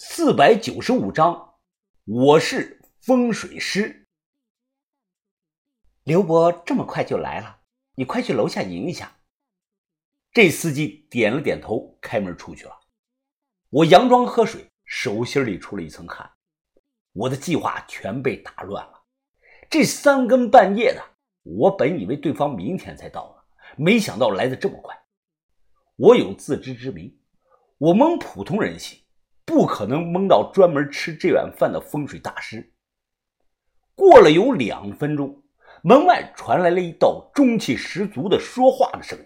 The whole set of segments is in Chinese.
四百九十五章，我是风水师。刘伯这么快就来了，你快去楼下迎一下。这司机点了点头，开门出去了。我佯装喝水，手心里出了一层汗。我的计划全被打乱了。这三更半夜的，我本以为对方明天才到呢，没想到来的这么快。我有自知之明，我蒙普通人心。不可能蒙到专门吃这碗饭的风水大师。过了有两分钟，门外传来了一道中气十足的说话的声音：“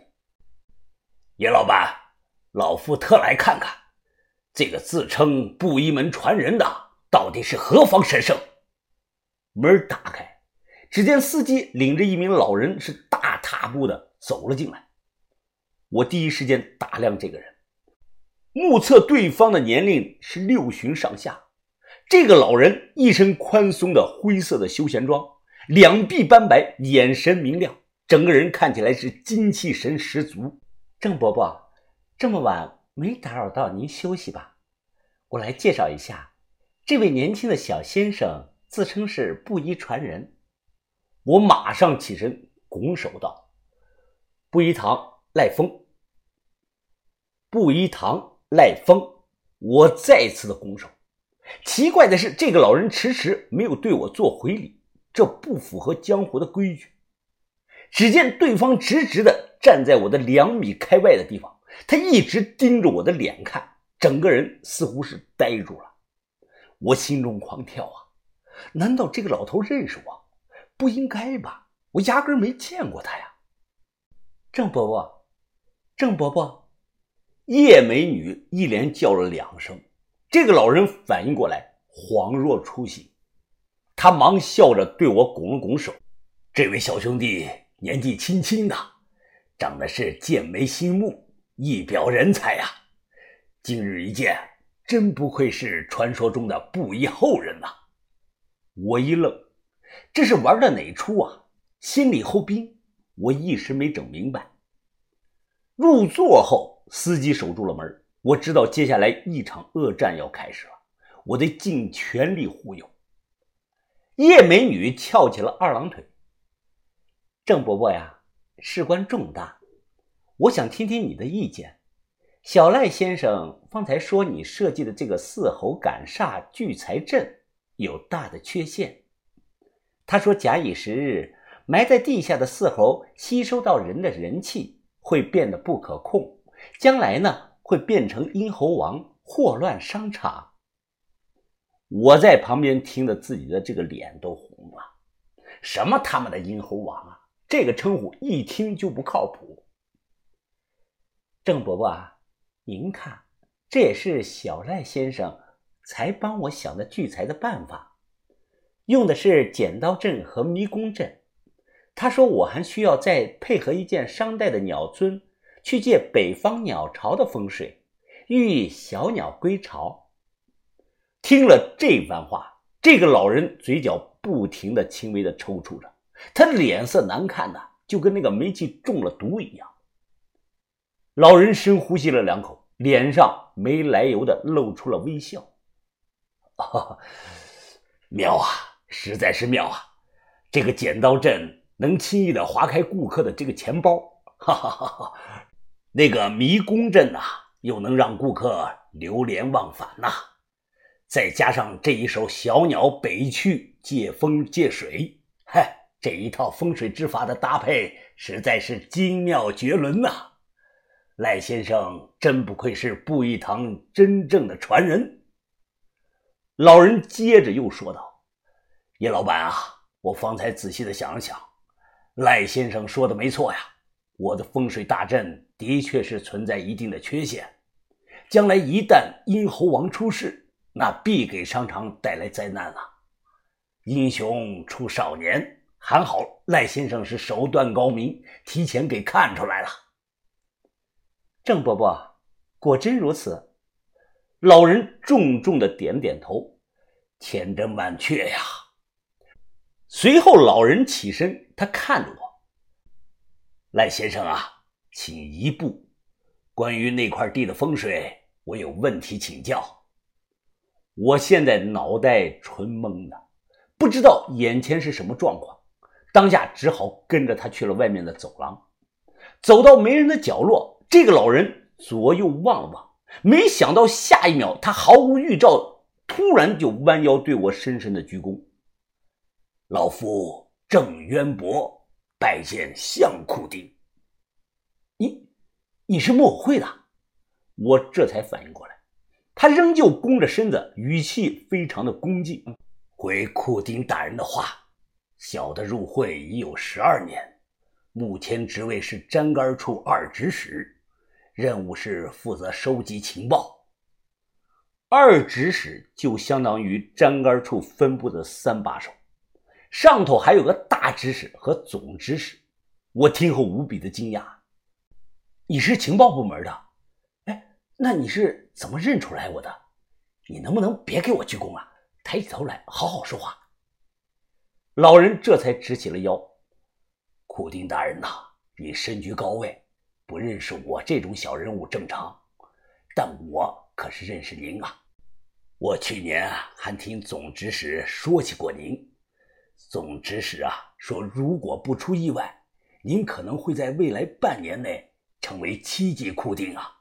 叶老板，老夫特来看看，这个自称布衣门传人的到底是何方神圣。”门打开，只见司机领着一名老人是大踏步的走了进来。我第一时间打量这个人。目测对方的年龄是六旬上下，这个老人一身宽松的灰色的休闲装，两臂斑白，眼神明亮，整个人看起来是精气神十足。郑伯伯，这么晚没打扰到您休息吧？我来介绍一下，这位年轻的小先生自称是布衣传人。我马上起身拱手道：“布衣堂赖峰，布衣堂。”赖风，我再次的拱手。奇怪的是，这个老人迟迟没有对我做回礼，这不符合江湖的规矩。只见对方直直的站在我的两米开外的地方，他一直盯着我的脸看，整个人似乎是呆住了。我心中狂跳啊！难道这个老头认识我？不应该吧？我压根没见过他呀。郑伯伯，郑伯伯。叶美女一连叫了两声，这个老人反应过来，恍若初醒，他忙笑着对我拱了拱手：“这位小兄弟年纪轻轻的，长得是剑眉星目，一表人才呀！今日一见，真不愧是传说中的布衣后人呐！”我一愣，这是玩的哪出啊？心里后兵，我一时没整明白。入座后。司机守住了门，我知道接下来一场恶战要开始了，我得尽全力忽悠。叶美女翘起了二郎腿。郑伯伯呀，事关重大，我想听听你的意见。小赖先生方才说你设计的这个四猴赶煞聚财阵有大的缺陷。他说，假以时日，埋在地下的四猴吸收到人的人气，会变得不可控。将来呢，会变成阴猴王，祸乱商场。我在旁边听得自己的这个脸都红了。什么他妈的阴猴王啊！这个称呼一听就不靠谱。郑伯伯啊，您看，这也是小赖先生才帮我想的聚财的办法，用的是剪刀阵和迷宫阵。他说我还需要再配合一件商代的鸟尊。去借北方鸟巢的风水，寓意小鸟归巢。听了这番话，这个老人嘴角不停的轻微的抽搐着，他脸色难看的就跟那个煤气中了毒一样。老人深呼吸了两口，脸上没来由的露出了微笑。妙啊，实在是妙啊！这个剪刀阵能轻易的划开顾客的这个钱包，哈哈哈哈！那个迷宫阵呐，又能让顾客流连忘返呐，再加上这一首小鸟北去借风借水，嗨，这一套风水之法的搭配实在是精妙绝伦呐！赖先生真不愧是布衣堂真正的传人。老人接着又说道：“叶老板啊，我方才仔细的想了想，赖先生说的没错呀。”我的风水大阵的确是存在一定的缺陷，将来一旦殷猴王出世，那必给商场带来灾难啊！英雄出少年，还好赖先生是手段高明，提前给看出来了。郑伯伯，果真如此？老人重重的点点头，千真万确呀。随后，老人起身，他看着我。赖先生啊，请一步。关于那块地的风水，我有问题请教。我现在脑袋纯懵的，不知道眼前是什么状况，当下只好跟着他去了外面的走廊。走到没人的角落，这个老人左右望了望，没想到下一秒，他毫无预兆，突然就弯腰对我深深的鞠躬。老夫郑渊博，拜见相库丁。你，是木偶会的？我这才反应过来，他仍旧弓着身子，语气非常的恭敬。回库丁大人的话，小的入会已有十二年，目前职位是粘杆处二指使，任务是负责收集情报。二指使就相当于粘杆处分部的三把手，上头还有个大指使和总指使。我听后无比的惊讶，你是情报部门的？哎那你是怎么认出来我的？你能不能别给我鞠躬啊？抬起头来，好好说话。老人这才直起了腰。库丁大人呐，你身居高位，不认识我这种小人物正常，但我可是认识您啊。我去年啊还听总指使说起过您。总指使啊说，如果不出意外，您可能会在未来半年内成为七级库丁啊。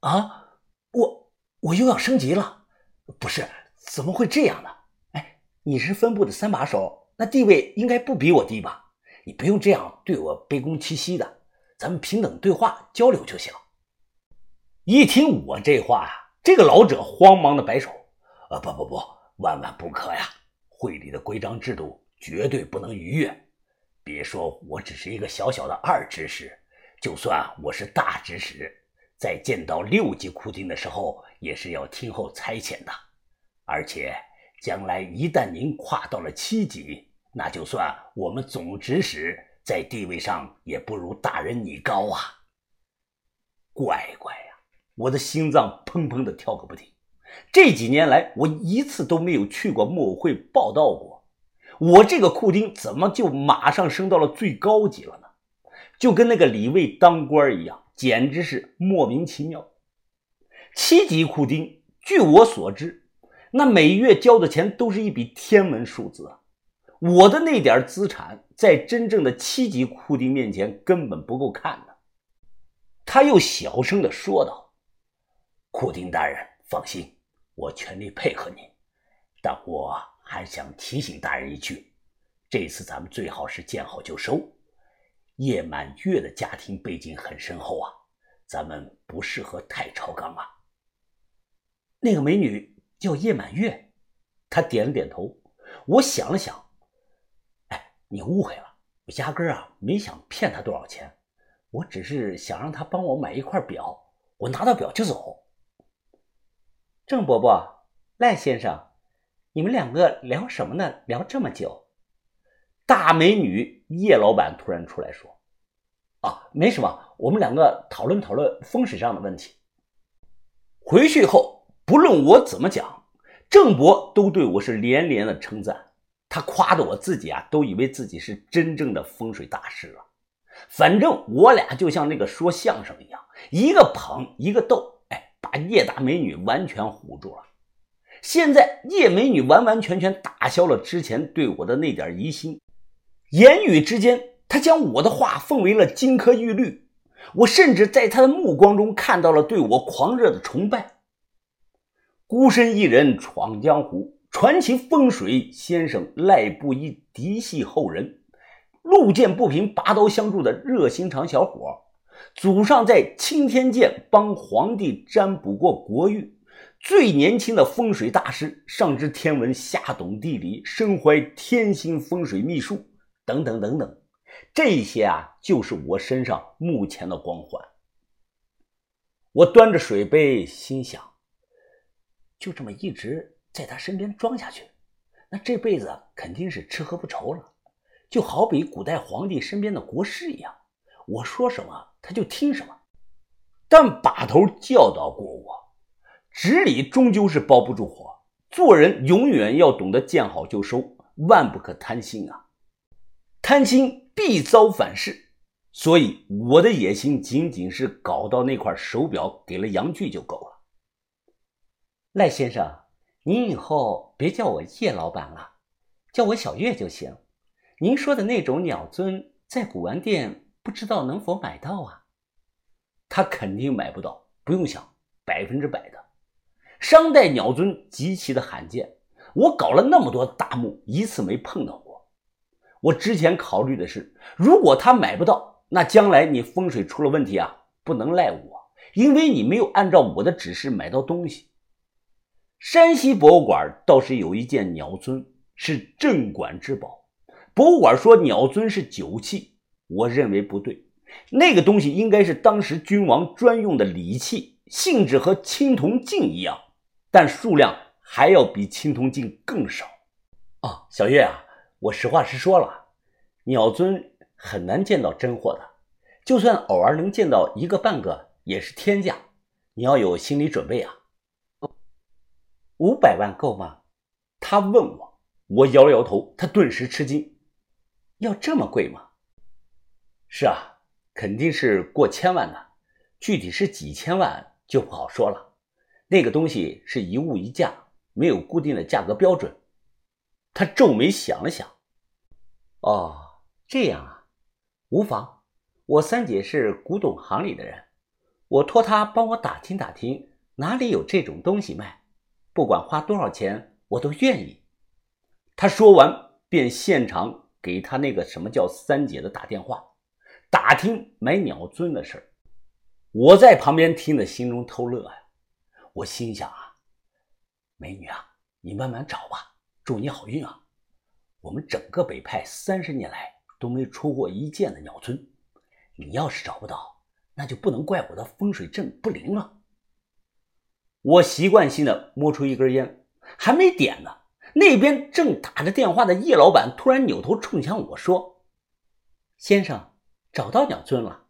啊，我我又要升级了，不是？怎么会这样呢？哎，你是分部的三把手，那地位应该不比我低吧？你不用这样对我卑躬屈膝的，咱们平等对话交流就行。一听我这话呀，这个老者慌忙的摆手：“啊，不不不，万万不可呀！会里的规章制度绝对不能逾越。别说我只是一个小小的二指使，就算我是大指使。”在见到六级库丁的时候，也是要听候差遣的。而且，将来一旦您跨到了七级，那就算我们总指使在地位上也不如大人你高啊！乖乖呀，我的心脏砰砰的跳个不停。这几年来，我一次都没有去过木偶会报道过。我这个库丁怎么就马上升到了最高级了？就跟那个李卫当官一样。简直是莫名其妙。七级库丁，据我所知，那每月交的钱都是一笔天文数字啊！我的那点资产，在真正的七级库丁面前根本不够看的。他又小声的说道：“库丁大人，放心，我全力配合您。但我还想提醒大人一句，这次咱们最好是见好就收。”叶满月的家庭背景很深厚啊，咱们不适合太超纲啊。那个美女叫叶满月，她点了点头。我想了想，哎，你误会了，我压根啊没想骗她多少钱，我只是想让她帮我买一块表，我拿到表就走。郑伯伯、赖先生，你们两个聊什么呢？聊这么久？大美女叶老板突然出来说。啊，没什么，我们两个讨论讨论风水上的问题。回去后，不论我怎么讲，郑博都对我是连连的称赞。他夸的我自己啊，都以为自己是真正的风水大师了。反正我俩就像那个说相声一样，一个捧一个逗，哎，把叶大美女完全唬住了。现在叶美女完完全全打消了之前对我的那点疑心，言语之间。他将我的话奉为了金科玉律，我甚至在他的目光中看到了对我狂热的崇拜。孤身一人闯江湖，传奇风水先生赖布衣嫡系后人，路见不平拔刀相助的热心肠小伙，祖上在青天剑帮皇帝占卜过国运，最年轻的风水大师，上知天文下懂地理，身怀天星风水秘术，等等等等。这些啊，就是我身上目前的光环。我端着水杯，心想：就这么一直在他身边装下去，那这辈子肯定是吃喝不愁了。就好比古代皇帝身边的国师一样，我说什么他就听什么。但把头教导过我，纸里终究是包不住火，做人永远要懂得见好就收，万不可贪心啊！贪心。必遭反噬，所以我的野心仅仅是搞到那块手表给了杨巨就够了。赖先生，您以后别叫我叶老板了，叫我小月就行。您说的那种鸟尊，在古玩店不知道能否买到啊？他肯定买不到，不用想，百分之百的。商代鸟尊极其的罕见，我搞了那么多大墓，一次没碰到过。我之前考虑的是，如果他买不到，那将来你风水出了问题啊，不能赖我，因为你没有按照我的指示买到东西。山西博物馆倒是有一件鸟尊，是镇馆之宝。博物馆说鸟尊是酒器，我认为不对。那个东西应该是当时君王专用的礼器，性质和青铜镜一样，但数量还要比青铜镜更少。啊，小月啊，我实话实说了，鸟尊很难见到真货的，就算偶尔能见到一个半个，也是天价，你要有心理准备啊。五百万够吗？他问我，我摇了摇头，他顿时吃惊，要这么贵吗？是啊。肯定是过千万的，具体是几千万就不好说了。那个东西是一物一价，没有固定的价格标准。他皱眉想了想，哦，这样啊，无妨。我三姐是古董行里的人，我托她帮我打听打听哪里有这种东西卖，不管花多少钱，我都愿意。他说完，便现场给他那个什么叫三姐的打电话。打听买鸟尊的事儿，我在旁边听得心中偷乐呀。我心想啊，美女啊，你慢慢找吧，祝你好运啊。我们整个北派三十年来都没出过一件的鸟尊，你要是找不到，那就不能怪我的风水阵不灵了。我习惯性的摸出一根烟，还没点呢，那边正打着电话的叶老板突然扭头冲向我说：“先生。”找到鸟尊了，